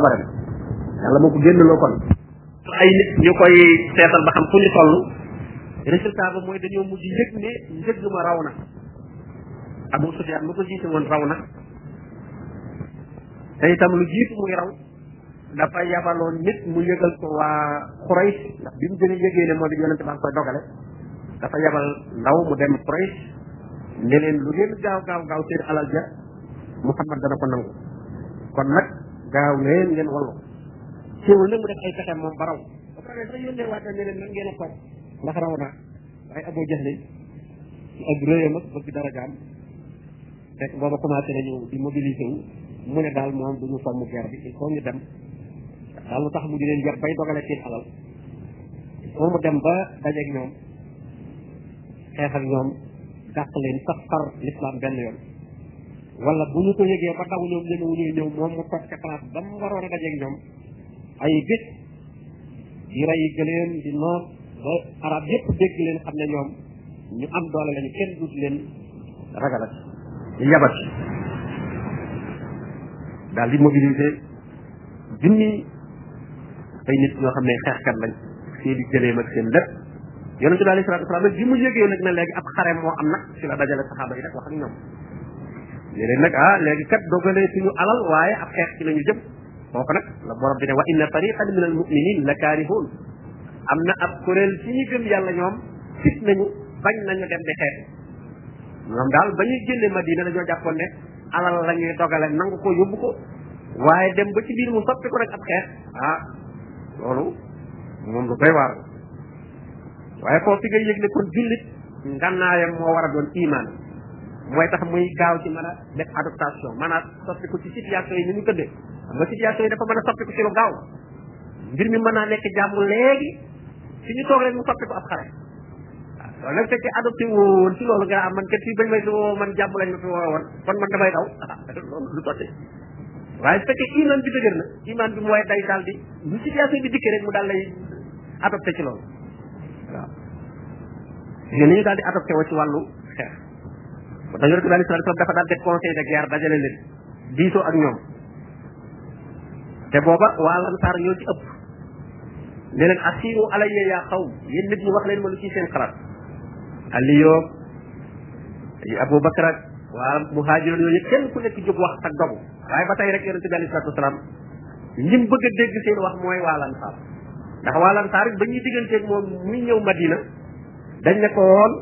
baram yàlla moo ko génnaloo kon ay nit ñu koy seetal ba xam fu ñu toll résultat ba mooy dañoo mujj yëg ne njëg ma raw na Abu Sufyaan ma ko jiite woon raw na te itam lu jiitu muy raw dafa yabaloon nit mu yëgal ko waa Quraysh ndax bi mu gën a yëgee ne moo di yonente baa ngi koy dogale dafa yabal ndaw mu dem Quraysh ne leen lu ngeen gaaw gaaw gaaw seen alal ja Muhammad dana ko nangu kon nag gaaw leen ngeen wallu teewul nag mu def ay pexe moom ba raw ba pare sax yónnee waat ne leen nan ngeen a toog ndax raw naa waaye Abu Jahl ak réyam ak bëgg dara jaam fekk booba commencé nañu di mobiliser wu mu ne daal moom du ñu fomm guerre bi il faut ñu dem daal lu tax mu di leen jar bay dogale seen alal il faut mu dem ba dajeeg ñoom xeex ak ñoom dàq leen sax far l'islam benn yoon wala bu ñu ko yëgee ba daw ñoom ñeme wu ñuy ñëw moom mu toog ca place ba mu waroon a dajeeg ñoom ay bés di rey gëleen di noos ba arab yépp dégg leen xam ne ñoom ñu am doole lañu kenn duut leen ragalat yabat daal di mobiliser junni ay nit ñoo xam ne xeexkat lañ seen i jëleem ak seen lépp yonente bi alayhi salaatu wasalaam bi mu yëgee nag ne léegi ab xare moo am nag ci la dajale saxaaba yi nag wax ak ñoom ne leen nag ah léegi kat dogalee suñu alal waaye ab xeex ci la ñu jëm foofu nag la borom bi ne wa inna fariqan min al muminin la kaarihuun am na ab kuréel ci ñu gëm yàlla ñoom fit nañu bañ nañu dem di xeex ñoom daal ba ñuy génne Madina dañoo jàppoon ne alal la ñuy dogale nangu ko yóbbu ko waaye dem ba ci biir mu soppi ko rek ab xeex ah loolu moom lu doy waar waaye foofu fi ngay yëg ne kon jullit ngànnaayam moo war a doon iman mooy tax muy gaaw ci mën a def adaptation mën a soppi ko ci situation yi ni mu tëddee xam nga situation yi dafa mën a soppi ko ci lu gaaw mbir mi mën naa nekk jàmm léegi fi ñu toog rek mu soppi ko ab xare waaw nag fekkee adopté woon ci loolu nga man kat fii bañ may fi woo man jàmm lañ ma fi woo woon kon man damay daw ah, loolu du sotti waaye su fekkee iman bi dëgër na iman bi mooy day daal di ñu situation bi dikkee rek mu daal lay adopté ci loolu waaw ñu ni ñu daal di adopté woo ci wàllu xeex ba dañu rek daal di dafa daal def conseil de guerre dajale leen diisoo ak ñoom te booba waa lansaar ñoo ci ëpp ne leen asiru alayya yaa xaw yéen nit ñi wax leen ma lu ci seen xalaat ali yoog ay abou bakar ak waa muhaajiroon yooyu yëpp kenn ku nekk jóg wax ak dogu waaye ba tey rek yonente bi alayhi salatu wasalaam ñim bëgg a dégg seen wax mooy waa lansaar ndax waa lansaar it ba ñuy digganteeg moom muy ñëw madina dañ ne ko woon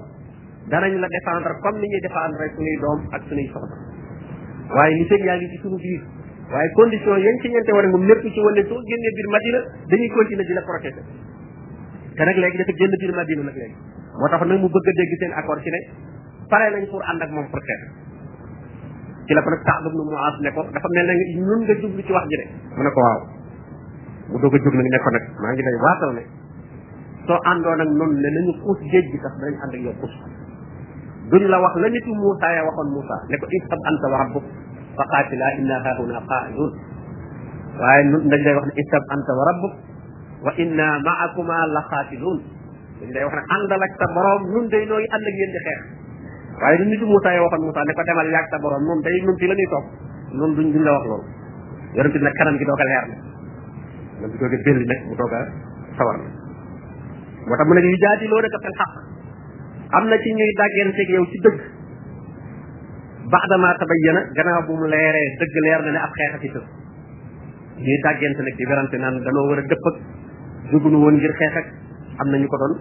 danañ la défendre comme ni ñuy défendre suñuy doom ak suñuy soxna waaye li fekk yaa ngi ci suñu biir waaye condition yañ ci ñeente war a moom nekku ci wala soo génnee biir Madina dañuy continuer di la protéger te nag léegi dafa génn biir Madina nag léegi moo tax nag mu bëgg a dégg seen accord ci ne pare nañ pour ànd ak moom pour xeex ci la ko nag Saad ibn Muaas ne ko dafa mel ne ñun nga jublu ci wax ji de mu ne ko waaw mu doog a jóg nag ne ko nag maa ngi lay waatal ne soo àndoon ak noonu ne nañu xuus géej gi sax danañ ànd ak yow xuus duñ la wax la nitu Moussa ya waxoon Moussa ne ko isab anta wa rabbuk fa qaatila inna haahuna qaa'idun waaye nun dañ lay wax ne isab anta wa rabbuk wa inna maakuma la xaatiluun dañ lay wax ne àndal ak sa borom nun day nooy ànd ak yéen di xeex waaye lu nitu Moussa ya waxoon Moussa ne ko demal yaag sa borom moom day nun fii la ñuy toog noonu duñ duñ la wax loolu yonent bi nag kanam gi doo ko leer na la bu jóge belli nag mu doog a sawar na moo tax mu ne yu jaati loo naka fel xaq am na ci ñuy dàgganteeg yow ci dëgg baxdama tabayyana gannaaw bu mu leeree dëgg leer na ne ab xeex a ci tëf ñuy dàggante nag di werante naan danoo war a dëpp ak jógunu woon ngir xeex ak am na ñu ko doon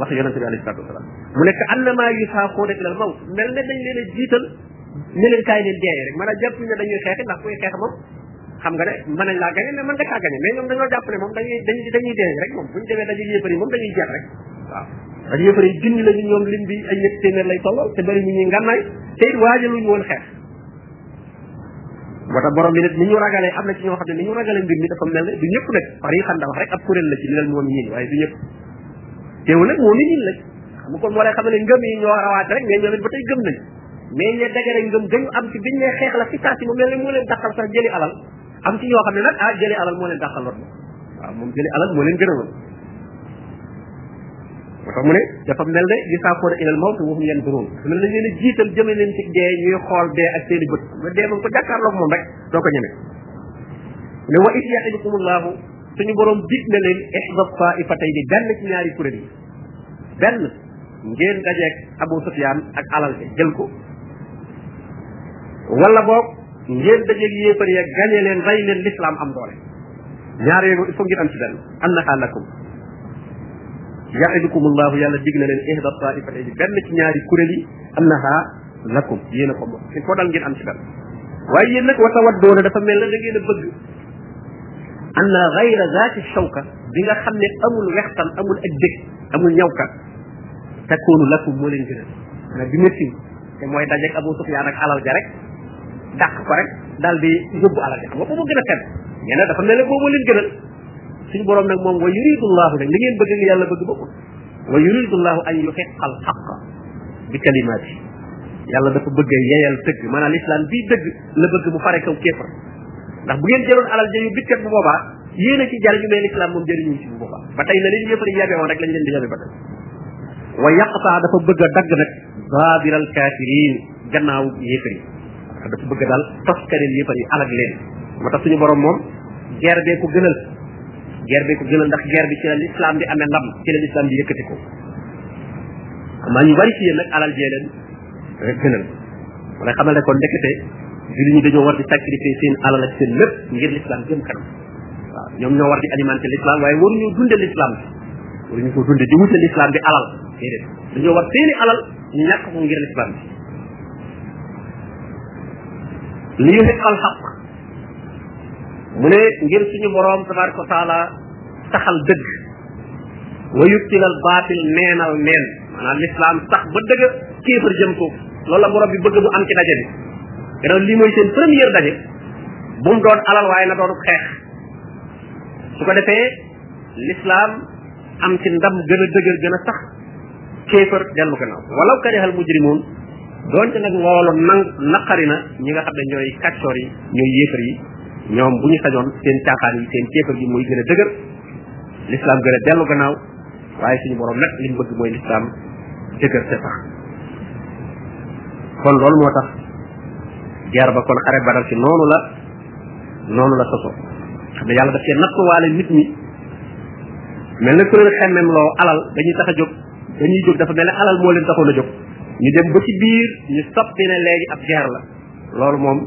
wax yonente bi alayhi salatu wasalaam mu nekk annama yusaaquuna ila al mawt mel ne dañ leen a jiital ne leen kaay leen deeye rek maanaam jàpp ne dañuy xeex ndax kuy xeex moom xam nga ne mën nañ laa gañe mais mën nga kaa gañe mais ñoom dañoo jàpp ne moom dañuy dañuy dañuy dee rek moom buñu demee dañuy yéefar yi moom dañuy jeex rek waaw dañu yéefar yi junni lañu ñoom lim bi ay ñetti téeméer lay tolloo te bëri ñu ñuy ngànnaay te it waajaluñu woon xeex moo tax borom bi nit ni ñu ragalee am na ci ñoo xam ne ni ñu ragalee mbir mi dafa mel ne du ñëpp nag par yi xam da wax rek ab kuréel la ci minal moom ñin waaye du ñëpp teewul nag moom ñin la xam nga kon moo lay xam ne ngëm yi ñoo rawaate rek mais ñoom it ba tey gëm nañ mais ñe dagare ngëm gëñu am ci biñ ne xeex la ci saa si mu mel ne moo leen dàqal sax jëli alal am ci ñoo xam ne nag ah jëli alal moo leen dàqal lot waaw moom jëli alal moo leen gënaloon moo tax mu ne dafa mel ne li saafoona ilal mawt waxum leen duróon mel nañ leen a jiital jëme leen ci dee ñuy xool dee ak seen i bët nga dee moom ko jàkkaarloog moom rek doo ko ñeme ne wa is ya'idukumullahu suñu borom dig na leen ihda ta'ifatayni benn ci ñaari kuréel yi benn ngeen dajeeg Abu Sufyaan ak alal ja jël ko wala boog ngeen dajeeg yéefar ya gañe leen rey leen lislaam am doole ñaar yooyu il faut ngeen am ci benn annaha lakum ya'idukum allahu yàlla dig na leen ihda taifatayn benn ci ñaari kuréel yi annaha lakum yéen a ko moom il faut daal ngeen am ci benn waaye yéen nag wata waddoona dafa mel na da ngeen a bëgg an na gayra zaati shawka bi nga xam ne amul wextan amul ak dëkk amul ñawka takkoonu lakum moo leen gënal maanaam bi nga siiw te mooy dajeeg Abu Sufyaan ak alal ja rek dàq ko rek daal di yóbbu alal ja xam nga boobu gën a tedd nee na dafa mel ne boobu leen gënal suñu borom nag moom wa yuridu llahu nag li ngeen bëgg ak yàlla bëgg bokkul wa yuridu llahu an yuxiqa al xaqa bi kalimaati yàlla dafa bëgg a yeyal dëgg maanaam lislaam bii dëgg la bëgg mu fare kaw kéefar ndax bu ngeen jëloon alal ja yu bitkat bu boobaa yéen a ci jariñu mais l'islam moom jëriñu ci bu boobaa ba tey na leen yëfar yi yabe woon rek lañ leen di yabe ba tey wa yaqta dafa bëgg a dagg nag zaabiral kaafiriin gannaaw yëfar yi dafa bëgg daal toskareel yëfar yi alag leen moo tax suñu borom moom guerre bee ko gënal guerre bee ko gënal ndax guerre bi ci la l'islam di amee ndam ci la l'islam di yëkkati ko amaa ñu bari ci yéen nag alal jee leen rek gënal mu lay xamal ne kon ndekete julli ñi dañoo war di sacrifier seen alal ak seen lépp ngir l'islam jëm kanam waaw ñoom ñoo war di alimenter l'islam waaye waruñu dunde l'islam bi waruñu ko dunde di wute l'islam bi alal déedéet dañoo war seeni alal ñu ñàkk ko ngir l'islam bi li ñu xeq al xaq mu ne ngir suñu borom tabaraka taala saxal dëgg wa yubtilal baatil neenal neen maanaam l'islam sax ba dëgg kéefar jëm ko loolu la borom bi bëgg mu am ci daje bi gannaaw lii mooy seen première daje bu mu doon alal waaye na doonu xeex su ko defee l'islam am ci ndam gën a dëgër gën a sax kéefar dellu gannaaw walaw karihal mujrimun donte nag loolu nang naqari na ñi nga xam ne ñooy kàccoor yi ñooy yéefar yi ñoom bu ñu sañoon seen caaxaan yi seen kéefar gi muy gën a dëgër l'islam gën a dellu gannaaw waaye suñu borom nag li mu bëgg mooy lislaam dëgër te sax kon loolu moo tax jaar ba kon xare badal ci noonu la noonu la soso xam ne yàlla daf cee nattuwaale nit ñi mel na ku leen xemmem loo alal dañuy tax a jóg dañuy jóg dafa mel ne alal moo leen taxoon a jóg ñu dem ba ci biir ñu soppi ne léegi ab guerre la loolu moom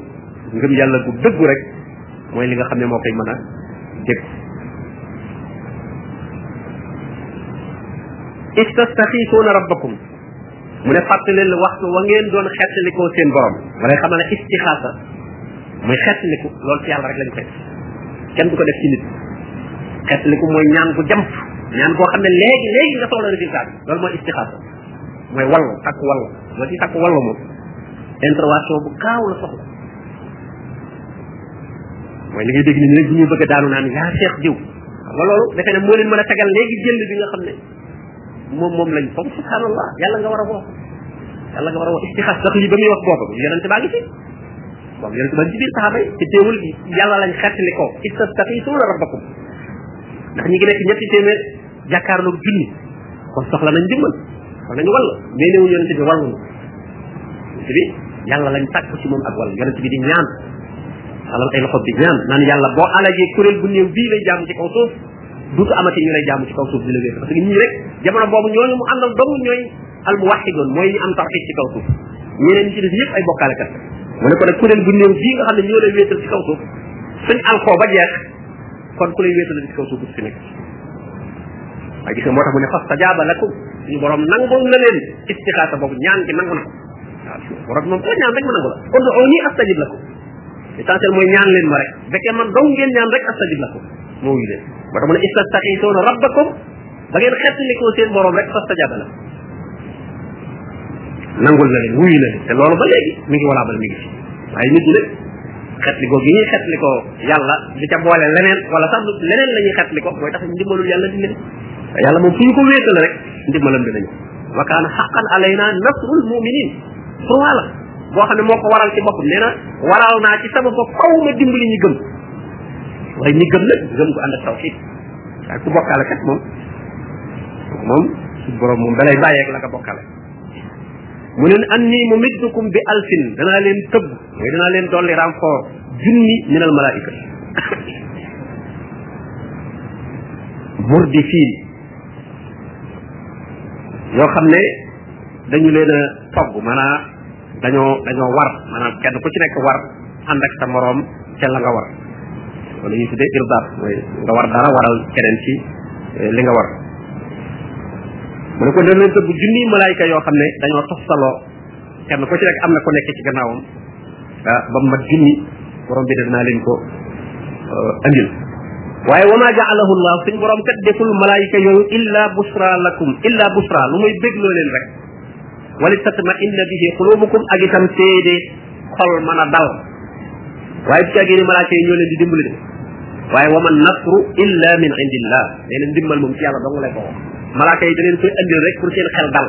ngëm yàlla gu dëggu rek mooy li nga xam ne moo koy mën a dégg istastaxiisuuna rabbakum mu ne fàttali leen waxtu wa ngeen doon xettalikoo seen borom ma lay xamal ne istixaasa muy xettaliku loolu ci yàlla rek lañ koy kenn du ko def ci nit xettaliku mooy ñaan gu jàmp ñaan goo xam ne léegi léegi nga soxla résultat bi loolu mooy istixaasa mooy wall takk wall moo ci takk wall moom intervention bu kaaw la soxla mooy li ngay dégg ni rek bu ñuy bëgg a daanu naan yaa seex diw xam nga loolu defe ne moo leen mën a tegal léegi jël bi nga xam ne moom moom lañ foog subhanallah yàlla nga war a woo yàlla nga war a woo istixaas sax li ba muy wax boobu yonente baa ngi ci boobu yonente baa ngi ci biir saxaaba yi te teewul yàlla lañ xettali ko istastaxiisuuna rabbakum ndax ñi ngi nekk ñetti téeméer jàkkaarloog junni kon soxla nañ dimbal soxla nañu wall mais néew yonente bi wallu na yonente bi yàlla lañ tàkk ci moom ak wall yonente bi di ñaan alal ay loxo bi ñaan naan yàlla boo alagee kuréel bu néew bii lay jàmm ci kaw suuf duutu amati ñu lay jàmm ci kaw suuf di la wér parce que ñii rek jamono boobu ñooñu mu àndal dong ñooy al muwaxidoon mooy ñu am tawxid ci kaw suuf ñeneen ñi ci des ñëpp ay bokkaalekat mu ne ko nag kuréel bu néew bii nga xam ne ñoo lay wéetal ci kaw suuf suñ alkoo ba jeex kon ku lay wéetal ci kaw suuf du fi nekk waaye gis nga moo tax mu ne fastajaaba lakum suñu borom nangul na leen istixaasa boobu ñaan gi nangu na ko waaw suñu borom moom ko ñaan rek ma nangu la ud'uuni astajib lakum l'essentiel mooy ñaan leen ma rek fekkee man dong ngeen ñaan rek astajib lakum moo wuyu leen moo tax mu ne istastaxiisoona rabbakum ba ngeen xettalikoo seen borom rek fastajaaba lakum nangul na leen wuyu na leen te loolu ba léegi mi ngi walaabal mi ngi fi waaye nit ñi nag xetli ko gi ñuy xetli ko yàlla di ca boole leneen wala sax leneen la ñuy xetli ko mooy tax ndimbalul yàlla di leen yàlla moom fu ñu ko wéetal rek ndimbalam dinañu wa kaana xaqan alayna nasrul muminin pour wàlla boo xam ne moo ko waral ci boppam nee na waral naa ci sama bopp faw ma dimbali ñi gëm waaye ñi gëm nag gëm ko ànd ak tawxiid waaye ku bokkaale kat moom moom su borom moom dalay bàyyeeg la nga bokkaale mu ne an nii mu middukum bi alfin danaa leen tëbb mooy danaa leen dolli renfort junni min al malaika murdi fii yoo xam ne dañu leen a togg maanaam dañoo dañoo war maanaam kenn ku ci nekk war ànd ak sa moroom ca la nga war wala ñu tuddee irdaat mooy nga war dara waral keneen ci eh, li nga war mu ne ko dana leen tëbb junniy malaayka yoo xam ne dañoo toftaloo kenn ku ci nekk am na ko nekk ci gannaawam ah, ba mu mat junni borom bi danaa leen ko eh, andil waaye wa maa jaalahu llah suñ borom kat deful malaayika yooyu illa busra lakum illa busra lu muy bégloo leen rek wali tatma inna bihi qulubukum ak itam seede xol mën a dal waaye bu caagee ni malaaka yi ñoo leen di dimbali de waaye wa man nasru illa min indillah nee na ndimbal moom ci yàlla dong lay ko malaaka yi da leen koy andil rek pour seen xel dal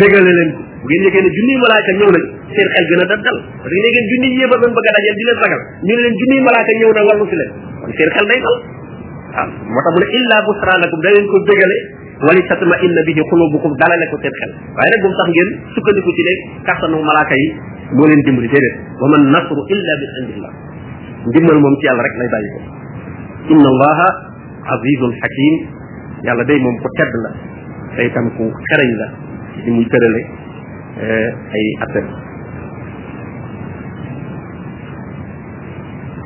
bégale leen ko bu ngeen yëgee ne junniy malaaka ñëw nañ seen xel gën a dal dal parce que léegi junniy yéefar doon bëgg a dajeel di leen sagal ñu ne leen junniy malaaka ñëw na wallu si leen kon seen xel day dal waaw moo tax mu ne illa busra lakum da leen ko bégale wali tatma inna bihi qulubukum dalale ko seen xel waaye nag bu mu tax ngeen sukkandiku ci ne kàttanu malaaka yi moo leen dimbali déedéet wa man nasru illa bi indillah ndimbal moom ci yàlla rek lay bàyyi ko inna allaha azizun hakim yàlla day moom ko tedd la te itam ku xereñ la di muy tërale eh, ay attem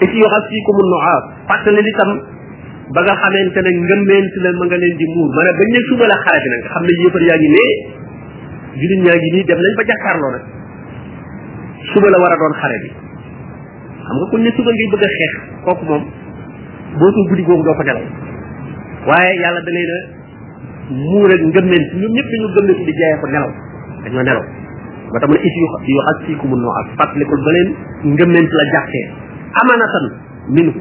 is yuxassikum nuaas fàttali li tam ba nga xamante ne ngëmmeent la ma nga leen di muur maanaam bañ ne suba la xare bi nag nga xam ne yéefar yaa ngi nee jullit ñaa ngi nii dem nañ ba jàkkaarloo nag suba la war a doon xare bi xam nga kuñ ne suba ngay bëgg a xeex kooku moom boo ko guddi googu doo ko nelaw waaye yàlla da leen a muur ak ngëmmeent ñoom ñëpp dañoo gëm ne di jaayee ko nelaw dañoo nelaw ba tax mu ne it yu xas fii ku mun noo ak fàttalikul ba leen ngëmmeent la jàppee amanatan minu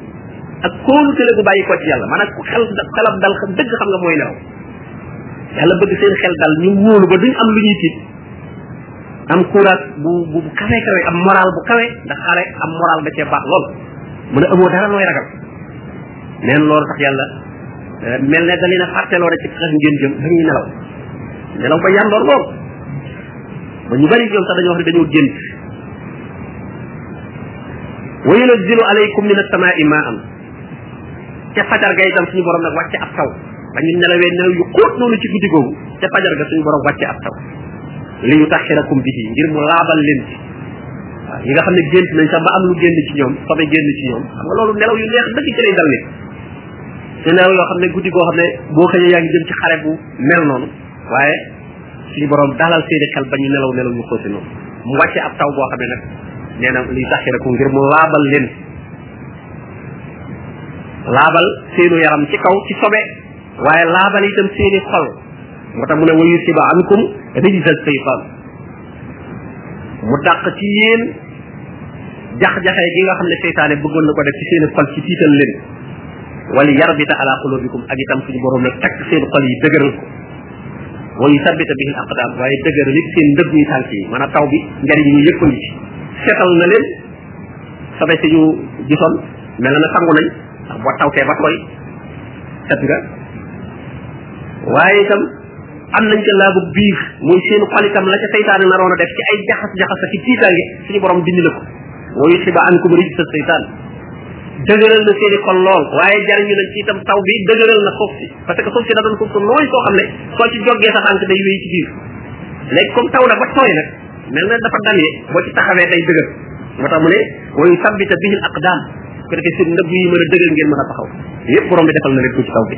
ak koolu tele gu bàyyi ko ci yàlla maanaam ku xel xelam dal xam dëgg xam nga mooy nelaw yàlla bëgg seen xel dal ñu wóolu ba duñ am lu ñuy tiit am kuuraat bu bu kawe kawe am moral bu kawe ndax xare am moral da cee baax lool mu ne amoo dara looy ragal neen loolu tax yàlla eh, mel ne da leen a fàtteloo rek ci xas ngeen jëm dañuy nelaw nelaw ba yàndoor lool ba ñu bari ñoom sax dañoo wax ne dañoo gént wa yunazzilu alaykum min as-samaa'i maa'an ca fajar ga itam suñu borom nag wàcce ab taw ba ñu nelawee nelaw yu xóot noonu ci guddi googu ca fajar ga suñu borom wàcce ab taw li yutahhirakum bihi ngir mu laabal leen ci waaw ñi nga xam ne gént nañ sax ba am lu génn ci ñoom sobe génn ci ñoom xam nga loolu nelaw yu neex dëgg ci lay dal nit te nelaw yoo xam ne guddi goo xam ne boo xëyee yaa ngi jëm ci xare bu mel noonu waaye suñu borom dalal seeni xel ba ñu nelaw nelaw ñu xóote noonu mu wàcce ab taw boo xam ne nag nee na li taxiraku ngir mu laabal leen laabal seenu yaram ci kaw ci sobe waaye laabal itam seeni xol moo tax mu ne wayu siba ankum rijza seytaan mu dàq ci yéen jax-jaxe gi nga xam ne seytaane bëggoon na ko def ci seeni xol ci tiital leen wala yarbita ala qulubikum ak itam suñu borom nag takk seen xol yi dëgëral ko wa yu sabbita bihi al aqdam waaye dëgër nit seen ndëgg yu tànk yi mën a taw bi njariñ ñu yëpp ngi ci setal na leen sobe si ñu gisoon mel na na sangu nañ ndax boo tawtee ba tooy set nga waaye itam am nañ ca laabu biir muy seen xol itam la ca seytaane naroon a def ci ay jaxas-jaxas ak ci tiitaange suñu borom dindi la ko wa yuthiba ankum rijsa seytaan dëgëral na seeni xol lool waaye jariñu nañ ci itam taw bi dëgëral na suuf si parce que suuf si da doon suuf su nooy soo xam ne soo ci joggee sa tànk day wéy ci biir léegi comme taw na ba tooy nag mel na dafa dalee boo ci taxawee day dëgër moo tax mu ne wa yusabbita bihi al aqdam ko defee seen ndëgg yi mën a dëgër ngeen mën a taxaw yépp borom bi defal na leen ko ci taw bi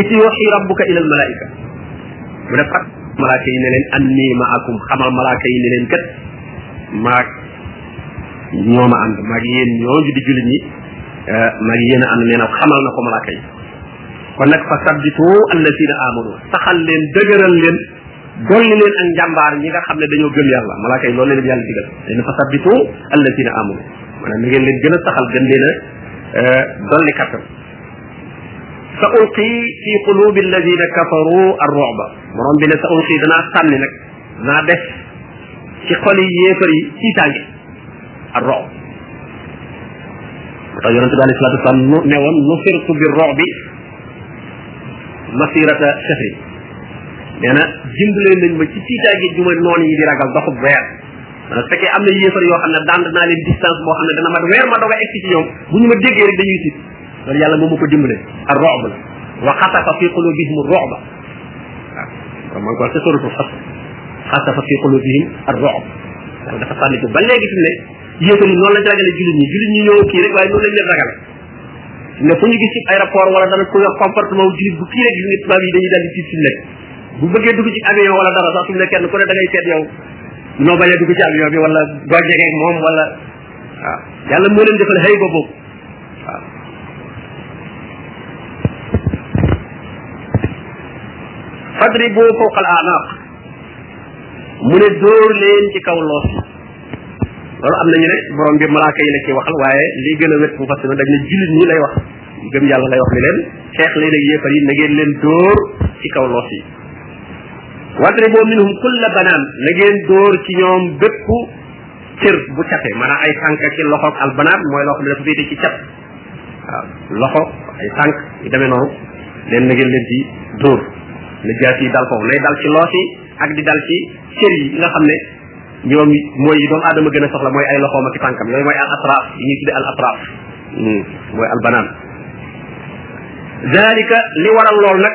it yuuxi rabbuka ila al malaika mu ne fat malaaka yi ne leen anni maakum xamal malaaka yi ne leen kat maak ñoo ma ànd maag yéen ñooñu di jullit ñi eh, maag yéen a ànd nee na xamal na ko malaaka yi kon nag fa sabbitu alladina amanu saxal leen dëgëral leen dolli leen ak njàmbaar ñi nga xam ne dañoo gëm yàlla malaaka yi loolu leen yàlla digal leen fa sabbitu alladina amanu maanaam na ngeen leen gën a saxal gën leen a eh, dolli kattan sa ulqi fi qulubi alladina kafaru ar ruba borom bi ne sa ulqi danaa sànni nag naa def ci xol yi yéefar yi tiitaange ak rox moo tax yonente bi alayhi salatu wasalaam nu ne woon nu firtu bi rox bi masirata shahri nee na dimbalee nañ ma ci tiitaange ju ma noon yi di ragal doxub weer maanaam fekkee am na yéefar yoo xam ne daan naa leen distance boo xam ne dana mat weer ma doog a egg ci ñoom bu ñu ma déggee rek dañuy tiit loolu yàlla moom ma ko dimbale ak rob la wa xasafa fi qulubihim roba waaw maa ngi ko wax ca suratul xas xasafa fi qulubihim ak rob yàlla dafa sànni ci ba léegi fi mu ne yéefar yi noonu lañ ragale jullit ñi jullit ñi ñoo kii rek waaye noonu lañ leen ragale ne fu ñu gis ci aéroport wala dara ku yor comportement jullit bu kii rek gis nga tubaab yi dañuy daal di tiit fi mu nekk bu bëggee dugg ci avion wala dara sax fi mu ne kenn ku ne da ngay seet yow noo bañ a dugg ci avion bi wala doo jege moom wala waaw yàlla moo leen defal xëy ba boobu fadribu fawqa al anaq mu ne dóor leen ci kaw loos yi loolu am nañu ne borom bi malaaka yi la ci waxal waaye li gën a wet bu fas na dañ ne jullit ñi lay wax gëm yàlla lay wax ni leen xeex leen ak yéefar yi na ngeen leen dóor ci kaw loos yi wadribu minhum kulla banaan na ngeen dóor ci ñoom bépp cër bu cate maanaam ay tànk ci loxo ak albanaat mooy loo xam ne dafa féete ci cat waaw loxo ay tànk yu demee noonu leen na ngeen leen di dóor na jaas yi dal foofu nay dal ci loos yi ak di dal ci cër yi nga xam ne ñoom mooy yi doomu aadama gën a soxla mooy ay loxoom ak tànkam yooyu mooy al atraf yi ñuy tudde al atraf mooy al banaan dalika li waral lool nag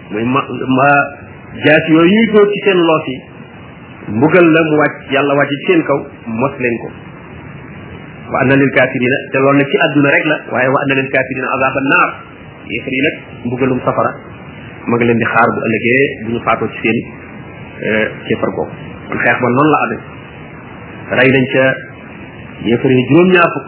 muy ma ma jaas yooyu ñuy dóor ci seen loos yi mbugal la mu wàcc yàlla wàcc ci seen kaw mos leen ko wa anna lil kafirina te loolu nag ci àdduna rek la waaye wa anna lil kafirina azaban naar yéefar yi nag mbugalum safara ma nga leen di xaar bu ëllëgee bu ñu faatoo ci seen eh, kéefar googu kon xeex ba noonu la amee rey nañ ca yéefar yi juróom-ñaar fukk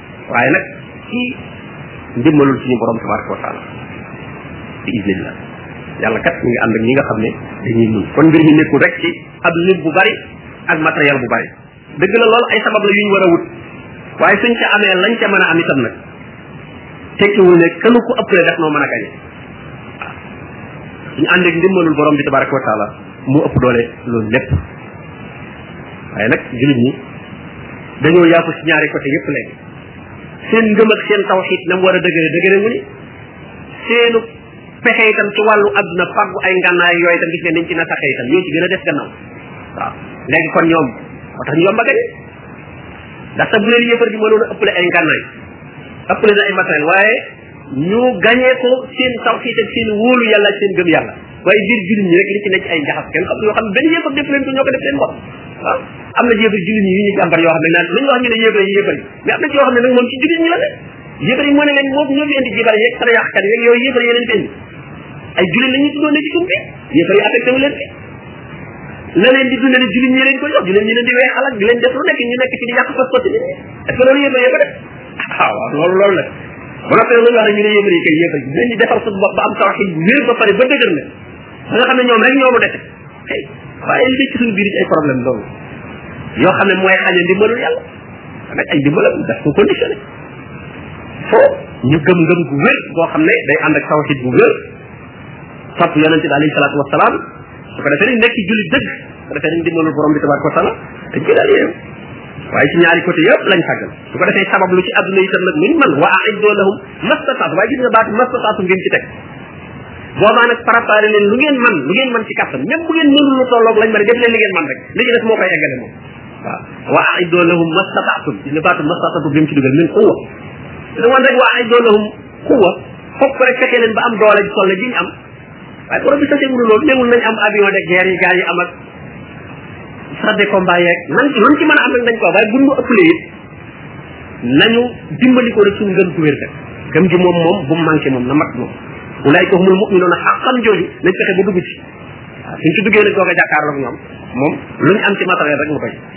waaye nag ci ndimbalul suñu borom tabaraka wa taala bi idnillah yàlla kat mi ngi ànd ak ñi nga xam ne dañuy muñ kon mbir mi nekkul rek ci ab lim bu bari ak matériel bu bari dëgg la lool ay sabab la yu ñu war a wut waaye suñ ca amee lañ ca mën a am itam nag tekkiwul ne kanu ko ëppale def noo mën a gañe waaw suñu ànd ak ndimbalul borom bi tabaraka wa taala mu ëpp doole loolu lépp waaye nag jullit ñi dañoo yàqu ci ñaari côté yépp léegi seen ngëm ak seen tawxiid na mu war a dëgëre dëgëre wu ni seenu pexe itam ci wàllu àdduna fàggu ay ngànnaay yooyu itam gis ne niñ ci na taxee itam ñoo ci gën a def gannaaw waaw léegi kon ñoom moo tax ñu yomb a gañe ndax sax bu leen yëfar bi mënoon a ëppale ay ngànnaay ëppale na ay matériel waaye ñu gañee ko seen tawxiit ak seen wóolu yàlla ak seen gëm yàlla waaye biir jullit ñi rek li ci nekk ay njaxas kenn xam yoo xam ne benn yéefar def leen ko ñoo ko def seen bopp waaw am na yéefar jullit ñi yu ñu jàmbar yoo xam ne naan lu ñu wax ñu ne yéefar yi yéefar yi mais am na ci yoo xam ne nag moom ci jullit ñi la ne yéefar yi moo ne leen moom ñoo fi indi jibar yeeg sara yàqkat yeeg yooyu yéefar yi leen fi indi ay jullit la ñu tuddoon ne ci suuf bi yéefar yi affecté wu leen fi la leen di dundale jullit ñi leen ko jox jullit ñi leen di weexal ak di leen def lu nekk ñu nekk ci di yàq fas fas nit ñi est ce que loolu yéefar yee ko def ah waaw loolu loolu la ba noppi loolu wax ne ñu ne yéefar yi kay yéefar yi dinañu defar suñu bopp ba am tawxid bu wér ba pare ba dëgër na ba nga xam ne ñoom rek ñoo mu dese waaye li ci suñu biir ci ay problème loolu yoo xam ne mooy xañe ndimbalul yàlla nag ay ndimbalam daf ko conditionné foo ñu gëm ngëm gu wér boo xam ne day ànd ak tawxid bu wér topp yonente bi alayhi salaatu wasalaam su ko defee nekk jullit dëgg su ko defee dimbalul borom bi tabaraka wa taala dañ koy daal yéew waaye ci ñaari côté yëpp lañ xàggal su ko defee sabab lu ci àdduna itam nag luñ man wa aiddo lahum mastataatu waaye gis nga baatu mastataatu ngeen ci teg boobaa nag préparé leen lu ngeen man lu ngeen man ci kàttan même bu ngeen mënul lu tolloog lañ mën def leen li ngeen man rek li ci des moo koy eggale moom waaw wa aiddo lahum mastataatum gis nga baatu mastataatu bi mu ci dugal min quwa da wan rek wa aiddo lahum quwa fokk rek fekkee leen ba am doole ji toll ji ñu am waaye borom bi sante wulu loolu néewul nañ am avion de guerre yi gars yi am ak sax de combat yeeg nan nan ci mën a am nag dañ ko waaye buñ ma ëppalee it nañu dimbali ko rek suñu ngëm ku wér gëm gi moom moom bu mu manqué moom na mat moom ulaayka humul mu'minuuna xaqan jooju nañ fexe ba dugg ci waaw suñ ci duggee nag doog a jàkkaarloog ñoom moom luñ am ci matériel rek mu koy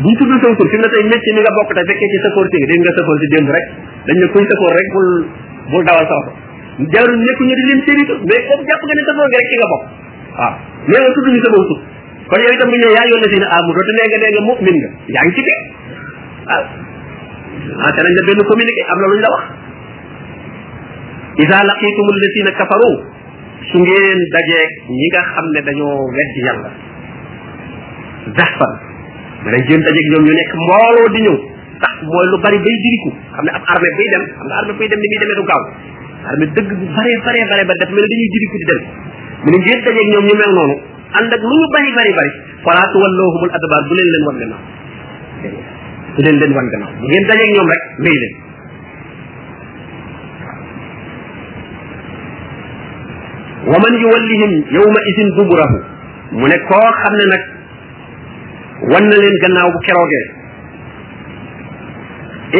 bu ñu tuddul saw tur fi mu ne tey métier mi nga bokk te fekkee ci safoor si dégg nga safoor si démb rek dañ ne kuy safoor rek bul bul dawal sa oto jarul nekku ñu di leen séri tur mais comme jàpp nga ne safoor nga rek ci nga bokk waaw mais yow tudduñu safoor tur kon yow itam bu ñëwee yaa yoon na si ne amu dootu nee nga nee nga mu'min nga yaa ngi ci kii waaw ah te nañ la benn communiqué am na lu ñu la wax isa laqitum alladina kafaru su ngeen dajeeg ñi nga xam ne dañoo weddi yàlla zahfan danañ jéem dajeeg ñoom ñu nekk mbooloo di ñëw ndax mooy lu bari bay diriku xam ne ab armée bay dem xam nga armée bay dem ni muy demee du gaaw armée dëgg bu baree baree baree bari daf mel dañuy diriku di dem mu ne ngeen dajeeg ñoom ñu mel noonu ànd ak lu ñu bari bari bari fala tuwalloohumul adbaar bu leen leen wan gannaaw bu leen leen wan gannaaw bu ngeen dajeeg ñoom rek wéy leen wa man yuwallihim yawma idin duburahu mu ne koo xam ne nag wan na leen gannaaw bu keroogee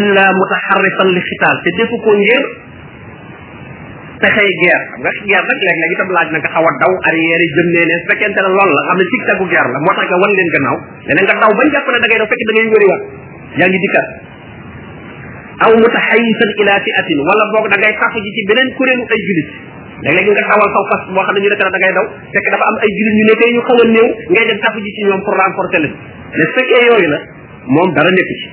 illa mutaxarrifan li xitaal te defu ko ngir pexey guerre xam nga guerre nag léeg-léeg itam laaj na nga xaw a daw arrière yi jëm nee ne su fekkente ne loolu la xam ne cig tagu guerre la moo tax nga wan leen gannaaw leneen nga daw bañ jàpp ne da ngay daw fekk da ngay wëriwaat yaa ngi dikkaat aw mutaxayisan ila fiatin wala boog da ngay tafu ji ci beneen kuréelu ay julit léeg-léeg nga dawal saw fas boo xam ne ñu nekk da ngay daw fekk dafa am ay julit ñu ne tey ñu xaw a néew ngay dem tafu ji ci ñoom pour renforcer leen mais su fekkee yooyu la moom dara nekk ci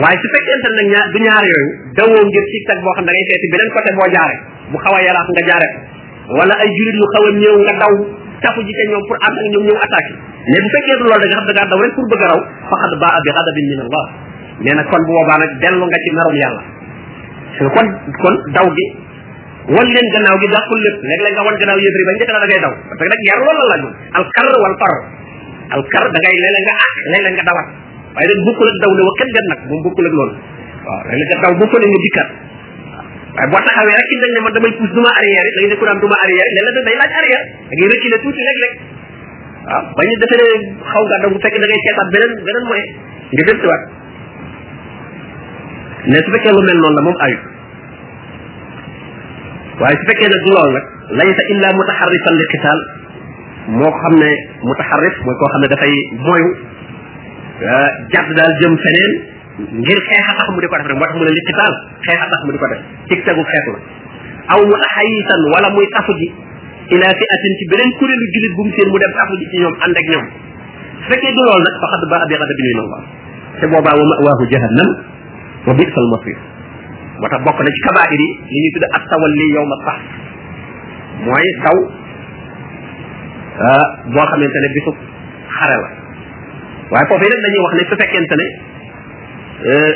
waaye su fekkente nag ñaar du ñaar yooyu dawoo ngir ci tag boo xam da ngay seeti beneen côté boo jaare bu xaw a yaraax nga jaare ko wala ay julit yu xaw a ñëw nga daw tafu ji ca ñoom pour ànd ak ñoom ñëw attaqué mais bu fekkee du loolu da nga xam da ngaa daw rek pour bëgg a raw faqad baa bi ghadabin min allah nee na kon bu boobaa nag dellu nga ci merum yàlla kon kon daw gi wan leen gannaaw gi dàqul lépp léeg-léeg nga wan gannaaw yéefari ba njëkk na da ngay daw parce que nag yar loolu la laaj moom al kar wal far al kar da ngay léeg-léeg nga àq léeg-léeg nga dawat waaye nag bokkul ak daw ne wa kat gan nag moom bokkul ak loolu waaw léeg-léeg nga daw bokkul ak nga dikkat waaye boo taxawee rek dañ ne man damay pousse duma arrière da ngay ne ko daan duma arrière léeg la day laaj arrière da ngay reculer tuuti léeg léeg waaw ba ñu defee ne xaw nga donc bu fekk da ngay seetaat beneen beneen mooy nga dem siwaat mais su fekkee lu mel noonu la moom ayut waaye su fekkee nag lool nag laysa illa mutaharrifan li qital moo xam ne mutaharrif mooy koo xam ne dafay moyu jàdd daal jëm feneen ngir xeex a tax mu di ko def rek moo tax mu ne liqitaal xeex a tax mu di ko def cig tegu xeex la aw mu taxayisan wala muy tafu ji ila fi atin ci beneen kuréelu julit bu mu seen mu dem tafu ji ci ñoom ànd ak ñoom su fekkee du loolu nag faqad ba abi xada bi min allah te boobaa wa mawaahu jahannam wa bisa al masir moo tax bokk na ci kabair yi li ñuy tudde at tawalli yow ma sax mooy daw boo xamante ne bisu xare la waaye foofu nag dañuy wax ne su fekkente ne euh,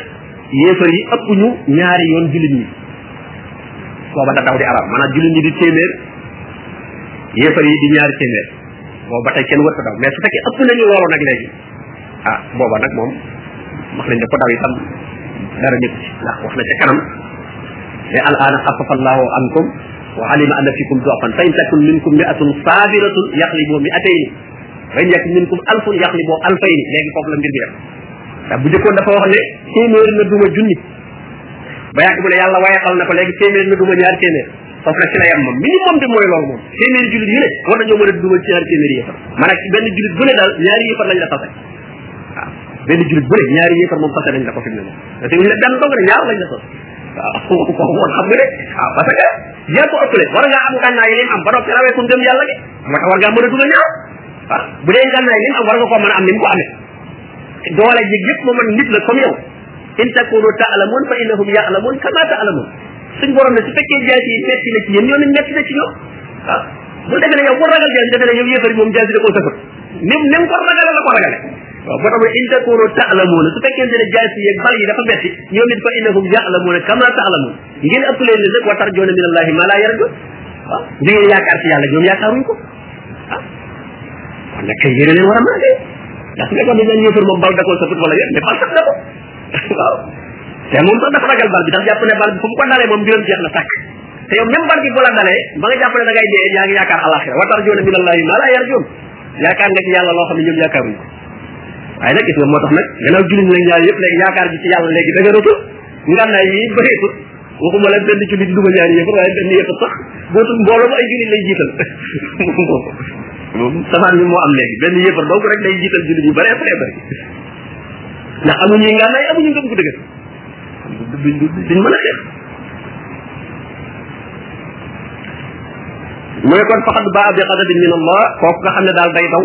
yéefar yi ëpp ñu ñaari yoon jullit ñi booba da daw di arab maanaam jullit ñi di téeméer yéefar yi di ñaari téeméer boobu ba tey kenn wër ko daw mais su fekkee ëpp nañu loolu nag léegi ah booba nag moom wax nañ ne ko daw itam dara nekk ci ndax wax na ca kanam ne al aana xafafa allahu ankum wa alima anna fikum du'afan fa in takun minkum mi'atun sabiratun yaghlibu mi'atayn way nekk min kum alfun yàq li boo alfay ni léegi foofu la mbir bi def ndax bu jëkkoon dafa wax ne téeméer na duma junni ba yàgg mu ne yàlla waaye xal na ko léegi téeméer na duma ñaar téeméer foofu la ci la yam moom minimum bi mooy loolu moom téeméeri julit yu ne war nañoo mën a duma ci ñaar téeméeri yëfar man ak benn julit bu ne daal ñaari yëfar lañ la fase waaw benn julit bu ne ñaari yëfar moom fase nañ la ko fi mu ne moom parce que ñu ne benn dong ne ñaar lañ la fase waaw kooku moom xam nga ne waaw parce que jéem ko ëppale war ngaa am gànnaay yi leen am ba noppi rawee ko ngëm yàlla gi moo tax war ngaa mën a dugal ñaar ah bu dee ngànnaay li mu am war nga koo mën a am ni mu ko amee doole ji yëpp moom man nit la comme yow in takunu taalamun fa innahum yaalamun kama taalamun suñ borom ne su fekkee jaasi yi metti na ci yéen ñoo nañ metti na ci ñoom ah bu defee ne yow bu ragal jaasi defee ne yow yéefar moom jaasi da koo sëfër ni ni mu ko ragale la ko ragale waaw moo tax mu in takunu taalamuuna su fekkee ne jaasi yeeg bal yi dafa metti ñoom it fa innahum yaalamuuna kama taalamun ngeen ëpp leen nag wa tarjoona min allahi ma laa yarjo waaw li ngeen yaakaar ci yàlla ñoom yaakaaruñ ko ah kon nag kay yéene leen war a maase ndax nga ko di leen yëfër moom bal da koo sëfut wala yéen mais bal sëf na ko waaw te moom sax dafa ragal bal bi ndax jàpp ne bal bi fu mu ko dalee moom mbiram jeex na tàkk te yow même bal bi bu la dalee ba nga jàpp ne da ngay dee yaa ngi yaakaar alaxira wa tarjoona min allahi ma laa yarjoon yaakaar nga ci yàlla loo xam ne ñoom yaakaaruñ ko waaye nag gis nga moo tax nag gannaaw jullit ñi nag ñaar yëpp léegi yaakaar ji ci yàlla léegi dëgëratul ngànnaay yi bëreetu waxuma la benn jullit duma ñaari yëpp waaye benn yëpp sax bootul mbooloo ay jullit lay jiital moom safaan bi moo am léegi benn yëfar donc rek day jiital jullit yu bare bare bare ndax amuñu ngànnaay amuñu ngëm gu dëgër duñ duñ mën a xeex mu ne kon faqad baa bi xadabin min allah kooku nga xam ne daal day daw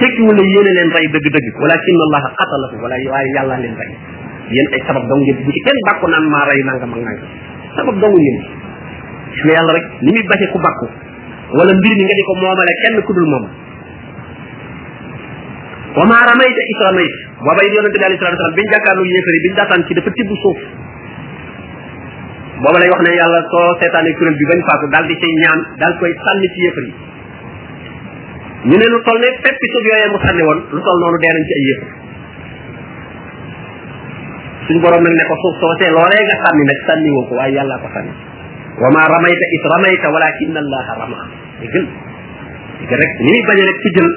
tekkiwul ne yéen a leen rey dëgg-dëgg walakin allah qatalahu wala waaye yàlla leen rey yéen ay sabab dong ngeen bu ci kenn bàkku naan maa rey nangam ak nangam sabab dong ngeen ci ne yàlla rek ni muy bace ku bàkku wala mbir mi nga di ko moomale kenn ku dul moom wa maa ramayta is ramayt booba it yonente bi alayhi salatu wasalam biñ jàkkaarloo yéefar yi biñ daataan ci dafa tibb suuf booba lay wax ne yàlla soo seetaanee kuréel bi bañ faatu daal di cay ñaan daal koy sànni ci yéefar yi ñu ne lu toll ne peppi suuf yooyee mu sànni woon lu toll noonu dee nañ ci ay yëpp suñu borom nag ne ko suuf soosee loolee nga sànni nag sànni woo ko waaye yàllaa ko sànni wa ma ramayta is ramayta walakin allaha rama déggal dégg rek ni muy bañe rek ci jël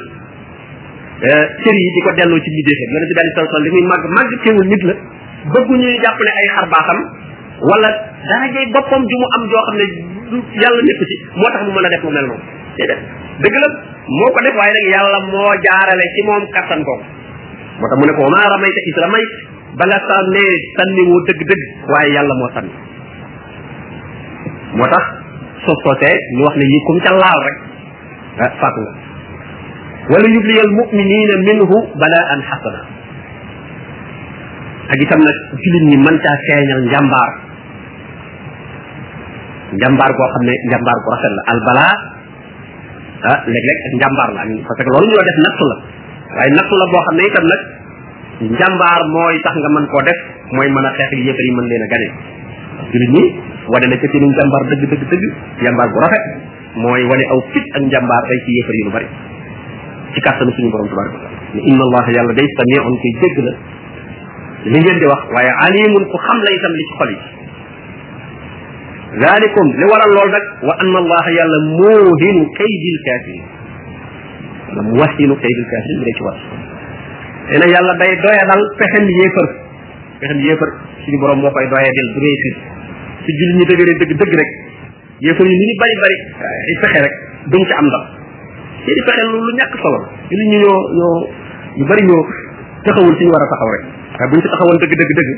cër yi di ko delloo ci bidéefam yonente bi alei salatu li muy màgg màgg teewul nit la bëggu ñuy jàpp ne ay xar baaxam wala dara jey boppam ju mu am joo xam ne yàlla nekk ci moo tax mu mën a def mu mel noonu déedéet dëgg la moo ko def waaye nag yàlla moo jaarale ci moom kattan ko moo tax mu ne ko maa ramayta is ramayt ba nga sànnee sànni woo dëgg-dëgg waaye yàlla moo sànni moo tax suuf soosee ñu wax ne yi kum ca laal rek ah faatu nga wala yubli al muminina minhu balaan xasana ak itam nag julit ñi mën caa feeñal njàmbaar njàmbaar goo xam ne njàmbaar gu rafet la al bala ah léeg-léeg ak njàmbaar la parce que loolu ñu la def nattu la waaye nattu la boo xam ne itam nag njàmbaar mooy tax nga mën koo def mooy mën a xeex ak yëfar yi mën leen a gane julit ñi wane na ca seen njàmbaar dëgg dëgg dëgg njàmbaar bu rafet mooy wane aw fit ak njàmbaar day ci yéefar yi lu bari ci kàttanu suñu borom tabaraka taala ne inna allah yàlla day samiun koy dégg la li ngeen di wax waaye alimun ku xam la itam li ci xol yi dalikum li waral lool nag wa anna allah yàlla muuhinu kaydil kafirin wala muwahinu kaydil kafirin bi day ci war nee na yàlla day doyadal pexem yéefar pexem yéefar suñu borom moo koy doyadil bu réussir su jullit ñi dëgëree dëgg dëgg rek yéefar yi li ñu bari bari ay fexe rek duñ ci am ndam te di fexe lu ñàkk solo ci li ñu ñoo ñoo ñu bari ñoo taxawul ci ñu war a taxaw rek waaye buñ ci taxawoon dëgg dëgg dëgg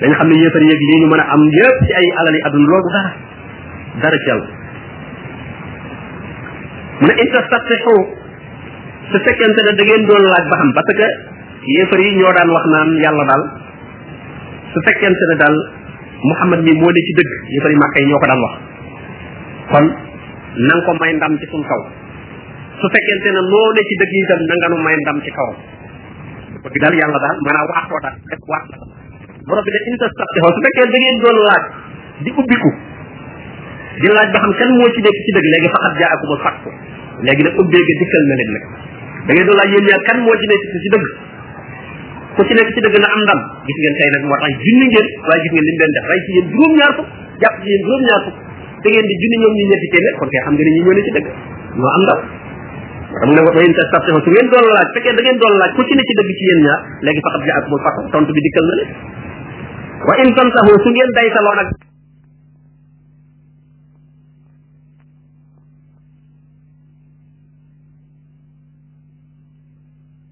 dañ xam ne yéefar yeeg lii ñu mën a am yépp ci ay alal yi àdduna loolu dara dara ci yàlla mu ne interstatexu su fekkente ne da ngeen doon laaj ba xam parce que yéefar yi ñoo daan wax naan yàlla daal su fekkente ne daal Muhammad mi moo ne ci dëgg ñu ko di màkk yi ñoo ko daan wax kon na nga ko may ndam ci suñ kaw su fekkente ne noo ne ci dëgg yi itam na nga nu may ndam ci kawam bëgg daal yàlla daal maanaam waat ko daal def waat la borom bi ne in tastaftihu su fekkee da ngeen doon laaj di ubbiku di laaj ba xam kan moo ci nekk ci dëgg léegi faqat jaakum al faq léegi nag ubbee ga dikkal na leen nag da ngeen doon laaj yéen ñaar kan moo ci nekk ci dëgg ku ci nekk ci dëgg na am ndam gis ngeen tey nag moo tax junni ngeen waaye gis ngeen li mu leen def rey ci yéen juróom-ñaar fukk jàpp ci yéen juróom-ñaar fukk te ngeen di junni ñoom ñu ñetti téeméer kon kay xam nga ne ñu ñoo ne ci dëgg ñoo am ndam mu ne ko yéen tas taf su ngeen doon laaj fekkee da ngeen doon laaj ku ci ne ci dëgg ci yéen ñaar léegi faqat ja ak mul façon tontu bi dikkal na leen wa in tantahu su ngeen day saloo nag